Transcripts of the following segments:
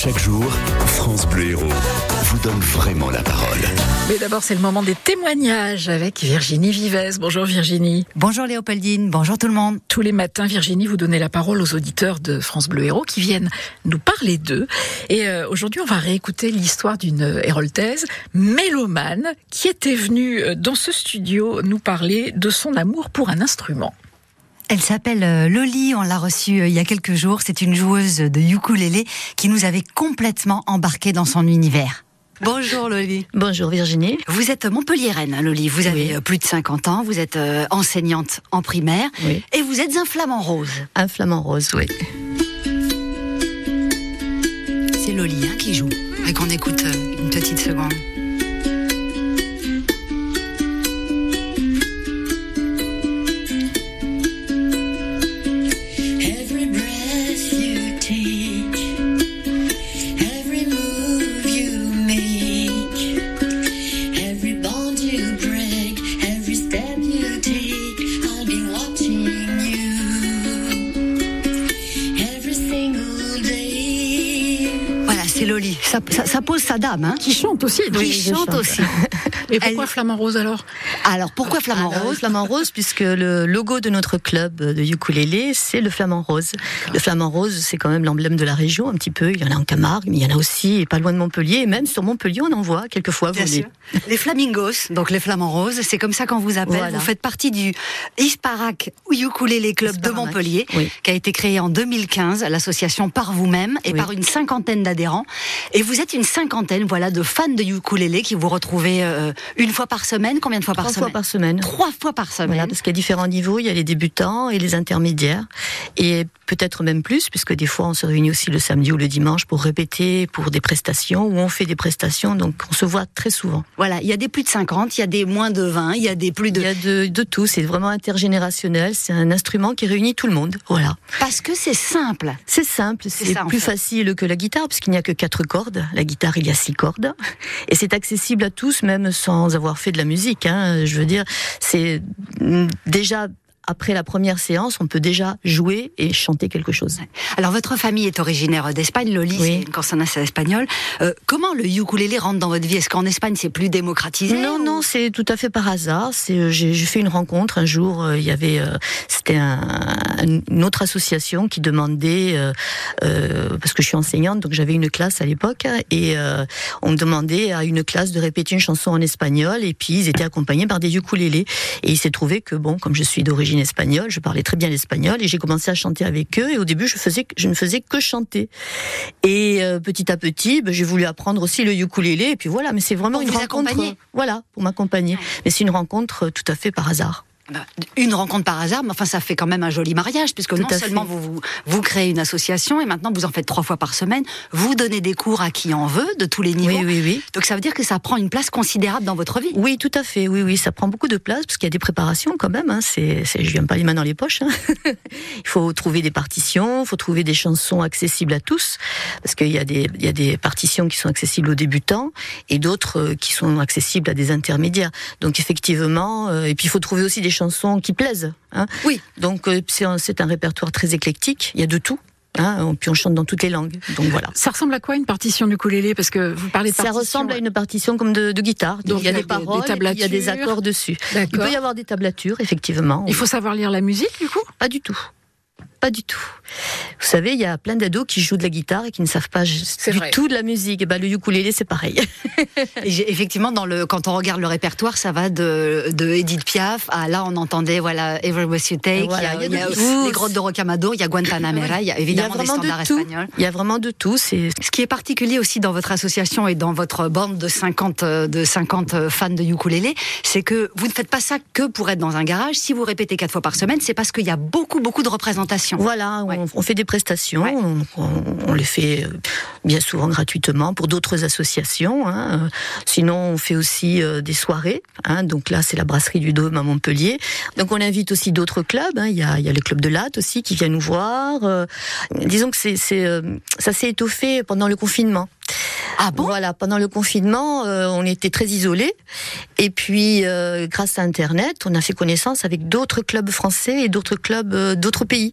Chaque jour, France Bleu Héros vous donne vraiment la parole. Mais d'abord, c'est le moment des témoignages avec Virginie Vives. Bonjour Virginie. Bonjour Léopoldine, bonjour tout le monde. Tous les matins, Virginie, vous donnez la parole aux auditeurs de France Bleu Héros qui viennent nous parler d'eux. Et euh, aujourd'hui, on va réécouter l'histoire d'une héroltaise mélomane qui était venue euh, dans ce studio nous parler de son amour pour un instrument. Elle s'appelle euh, Loli, on l'a reçue euh, il y a quelques jours. C'est une joueuse de ukulélé qui nous avait complètement embarqué dans son univers. Bonjour Loli. Bonjour Virginie. Vous êtes Montpelliéraine, hein, Loli. Vous avez euh, plus de 50 ans, vous êtes enseignante en primaire Oui. et vous êtes un flamant rose. Un flamant rose, oui. C'est Loli hein, qui joue. Et qu'on écoute une petite seconde. C'est Loli. Ça, ça- ça pose sa dame, hein Qui chante aussi. Qui chante aussi. Et pourquoi Elle- Flamand Rose alors? Alors pourquoi flamant Alors, rose? Flamand rose, puisque le logo de notre club de ukulélé, c'est le flamant rose. Le flamant rose, c'est quand même l'emblème de la région, un petit peu. Il y en a en Camargue, mais il y en a aussi pas loin de Montpellier. Et même sur Montpellier, on en voit quelquefois Bien voler. sûr. Les flamingos, donc les flamants roses, c'est comme ça qu'on vous appelle. Voilà. Vous faites partie du Hisparac Ukulele Club de Montpellier, oui. qui a été créé en 2015, l'association par vous-même et Oui. par une cinquantaine d'adhérents. Et vous êtes une cinquantaine, voilà, de fans de ukulélé qui vous retrouvez euh, une fois par semaine. Combien de fois par Trois semaine fois par semaine. Trois fois par semaine. Voilà, parce qu'il y a différents niveaux. Il y a les débutants et les intermédiaires. Et peut-être même plus, puisque des fois, on se réunit aussi le samedi ou le dimanche pour répéter, pour des prestations, ou on fait des prestations. Donc, on se voit très souvent. Voilà, il y a des plus de 50, il y a des moins de 20, il y a des plus de... Il y a de, de tout. C'est vraiment intergénérationnel. C'est un instrument qui réunit tout le monde. Voilà. Parce que c'est simple. C'est simple, C'est plus fait. facile que la guitare, puisqu'il n'y a que quatre cordes. La guitare, il y a six cordes. Et c'est accessible à tous, même sans avoir fait de la musique. Hein. Je veux dire, c'est mm, déjà après la première séance, on peut déjà jouer et chanter quelque chose. Alors votre famille est originaire d'Espagne, Loli, Oui. c'est une consonance espagnole. Euh, comment le ukulélé rentre dans votre vie? Est-ce qu'en Espagne c'est plus démocratisé Non, ou- non, c'est tout à fait par hasard. C'est, euh, j'ai, j'ai fait une rencontre un jour. euh, Il y avait, euh, c'était un- une autre association qui demandait, parce que je suis enseignante, donc j'avais une classe à l'époque, et on demandait à une classe de répéter une chanson en espagnol, et puis ils étaient accompagnés par des ukulélés. Et il s'est trouvé que bon, comme je suis d'origine espagnole, je parlais très bien l'espagnol, et j'ai commencé à chanter avec eux. Et au début, je faisais, je ne faisais que chanter. Et euh, petit à petit, ben, j'ai voulu apprendre aussi le ukulélé, et puis voilà. Mais c'est vraiment Pour une rencontre. Voilà, pour m'accompagner. Mais c'est une rencontre euh, tout à fait par hasard. Bah, Une rencontre par hasard, mais enfin ça fait quand même un joli mariage, puisque Tout non seulement vous, vous vous créez une association et maintenant vous en faites trois fois par semaine, vous donnez des cours à qui en veut, de tous les niveaux. Oui, oui, oui. Donc ça veut dire que ça prend une place considérable dans votre vie. Oui, tout à fait. Oui, oui, ça prend beaucoup de place parce qu'il y a des préparations quand même. Hein. C'est, c'est, je viens pas les mains dans les poches. hein. il faut trouver des partitions, il faut trouver des chansons accessibles à tous parce qu'il y a des, il y a des partitions qui sont accessibles aux débutants et d'autres euh, qui sont accessibles à des intermédiaires. Donc effectivement, euh, et puis il faut trouver aussi des chansons qui plaisent. Hein. Oui. Donc euh, c'est un, répertoire très éclectique. Il y a de tout. Hein, puis on chante dans toutes les langues. Donc voilà. Ça ressemble à quoi une partition du ukulélé? Parce que vous parlez de Ça ressemble à une partition comme de, de guitare. Donc, il y a il y a des des- paroles, des il y a des accords dessus. Il peut y avoir des tablatures, effectivement. Il faut savoir lire la musique du coup? Pas du tout. Pas du tout. Vous savez, il y a plein d'ados qui jouent de la guitare et qui ne savent pas du vrai. tout de la musique. Et ben, le ukulélé, c'est pareil. Et effectivement, dans le, quand on regarde le répertoire, ça va de, de Edith Piaf à là, on entendait voilà Every Breath You Take. Voilà, il y a, il y de les grottes de Rocamadour, il y a Guantanamera, il y a Il y a évidemment des standards de espagnols. Il y a vraiment de tout. C'est Ce qui est particulier aussi dans votre association et dans votre bande de 50, euh, de 50 fans de ukulélé, c'est que vous ne faites pas ça que pour être dans un garage. Si vous répétez quatre fois par semaine, c'est parce qu'il y a beaucoup, beaucoup de représentations. Voilà, Ouais. on, on fait des prestations, Ouais. on, on- on les fait euh, bien souvent gratuitement pour d'autres associations. hein. Sinon, on fait aussi euh, des soirées. hein. Donc là, c'est la brasserie du Dôme à Montpellier. Donc on invite aussi d'autres clubs. hein. Il y, a, y a le club de Latte aussi qui vient nous voir. Euh, disons que c'est, ça s'est étoffé pendant le confinement. Ah bon? Voilà, pendant le confinement, euh, on était très isolés. Et puis, euh, grâce à Internet, on a fait connaissance avec d'autres clubs français et d'autres clubs euh, d'autres pays.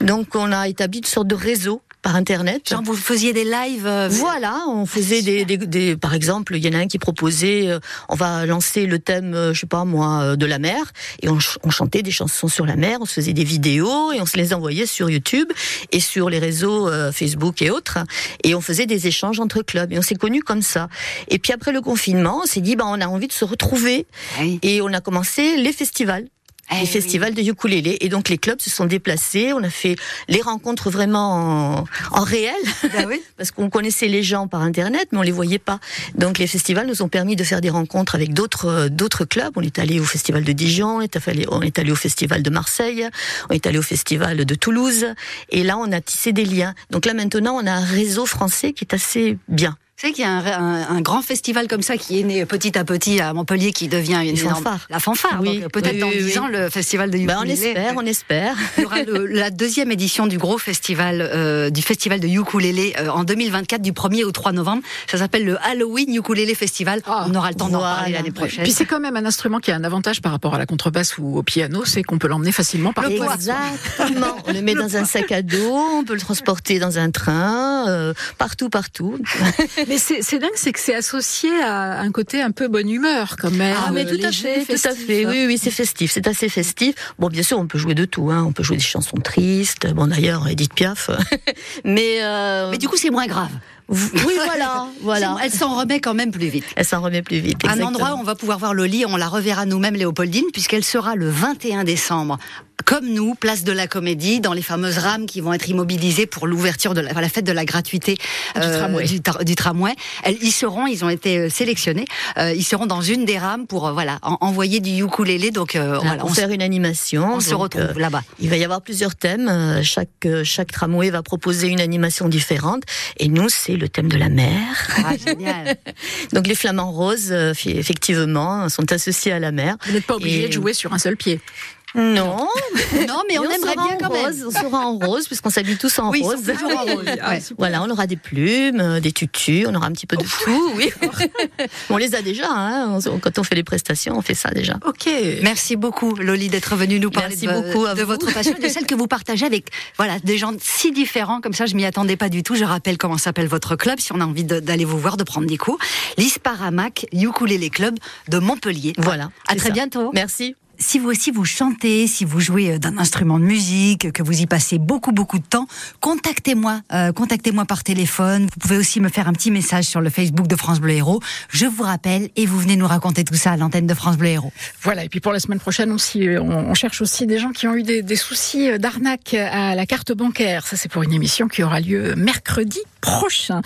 Donc, on a établi une sorte de réseau par internet. Genre, vous faisiez des lives. euh, Voilà, on faisait des, des, des- par exemple, il y en a un qui proposait, euh, on va lancer le thème, euh, je sais pas moi, euh, de la mer, et on, ch- on chantait des chansons sur la mer, on se faisait des vidéos et on se les envoyait sur YouTube et sur les réseaux euh, Facebook et autres, et on faisait des échanges entre clubs et on s'est connus comme ça. Et puis après le confinement, on s'est dit, bah on a envie de se retrouver Oui. et on a commencé les festivals Eh les oui. festivals de ukulélé. Et donc les clubs se sont déplacés. On a fait les rencontres vraiment en, en réel, Ah oui. parce qu'on connaissait les gens par internet, mais on les voyait pas. Donc les festivals nous ont permis de faire des rencontres avec d'autres euh, d'autres clubs. On est allé au festival de Dijon, on est allé, on est allé au festival de Marseille, on est allé au festival de Toulouse. Et là, on a tissé des liens. Donc là maintenant, on a un réseau français qui est assez bien. Savez qu'il y a un, un- un grand festival comme ça qui est né petit à petit à Montpellier, qui devient une énorme- fanfares. La fanfare. Oui, euh, peut-être oui, dans oui, 10 oui. ans, le festival de Ben, on ukulélé. espère, on espère. Il y aura le- la deuxième édition du gros festival euh, du festival de ukulélé euh, en 2024 du 1er au 3 novembre. Ça s'appelle le Halloween Ukulélé Festival. Ah, on aura le temps d'en voilà. parler l'année prochaine. Puis c'est quand même un instrument qui a un avantage par rapport à la contrebasse ou au piano, c'est qu'on peut l'emmener facilement par Le poids. Exactement. On le met dans un sac à dos, on peut le transporter dans un train, euh, partout, partout. Mais c'est c'est dingue, c'est que c'est associé à un côté un peu bonne humeur quand même. Ah, mais tout à fait, tout à fait. Oui, oui, c'est festif, c'est assez festif. Bon, bien sûr, on peut jouer de tout. Hein. On peut jouer des chansons tristes. Bon, d'ailleurs, Edith Piaf. mais, euh, Mais du coup, c'est moins grave. oui, voilà, voilà. Elle s'en remet quand même plus vite. Elle s'en remet plus vite. Un endroit où on va pouvoir voir Loli, on la reverra nous-mêmes, Léopoldine, puisqu'elle sera le 21 décembre. Comme nous, place de la Comédie, dans les fameuses rames qui vont être immobilisées pour l'ouverture de la, enfin, la fête de la gratuité Du tramway. du, tra- du tramway. Elles y seront, ils ont été euh, sélectionnés. Euh, ils seront dans une des rames pour euh, voilà en- envoyer du ukulélé. Donc euh, Voilà, on, faire une animation. on se retrouve euh, là-bas. Il va y avoir plusieurs thèmes. Euh, Chaque, euh, chaque tramway va proposer une animation différente. Et nous, c'est le thème de la mer. Ah, génial. Donc les flamants roses, euh, effectivement, sont associés à la mer. Vous n'êtes pas obligé Et- de jouer sur un seul pied. Non, non, mais on Mais aimerait bien en quand même. rose, On sera en rose, puisqu'on s'habille tous en Oui, ils sont rose. toujours en rose. Ouais. Voilà, on aura des plumes, euh, des tutus, on aura un petit peu de tout, oui. on les a déjà, hein. On- quand on fait les prestations, on fait ça déjà. Ok. Merci beaucoup, Loli, d'être venue nous parler Merci de, beaucoup votre passion de celle que vous partagez avec voilà, des gens si différents. Comme ça, je m'y attendais pas du tout. Je rappelle comment s'appelle votre club, si on a envie d'aller vous voir, de prendre des cours. L'Isparamac Ukulele Club de Montpellier. Voilà. À très ça. bientôt. Merci. Si vous aussi vous chantez, si vous jouez euh, d'un instrument de musique, que vous y passez beaucoup beaucoup de temps, contactez-moi, euh, contactez-moi par téléphone. Vous pouvez aussi me faire un petit message sur le Facebook de France Bleu Héros. Je vous rappelle et vous venez nous raconter tout ça à l'antenne de France Bleu Héros. Voilà, et puis pour la semaine prochaine, on, s'y- on, cherche aussi des gens qui ont eu des, des soucis d'arnaque à la carte bancaire. Ça, c'est pour une émission qui aura lieu mercredi prochain.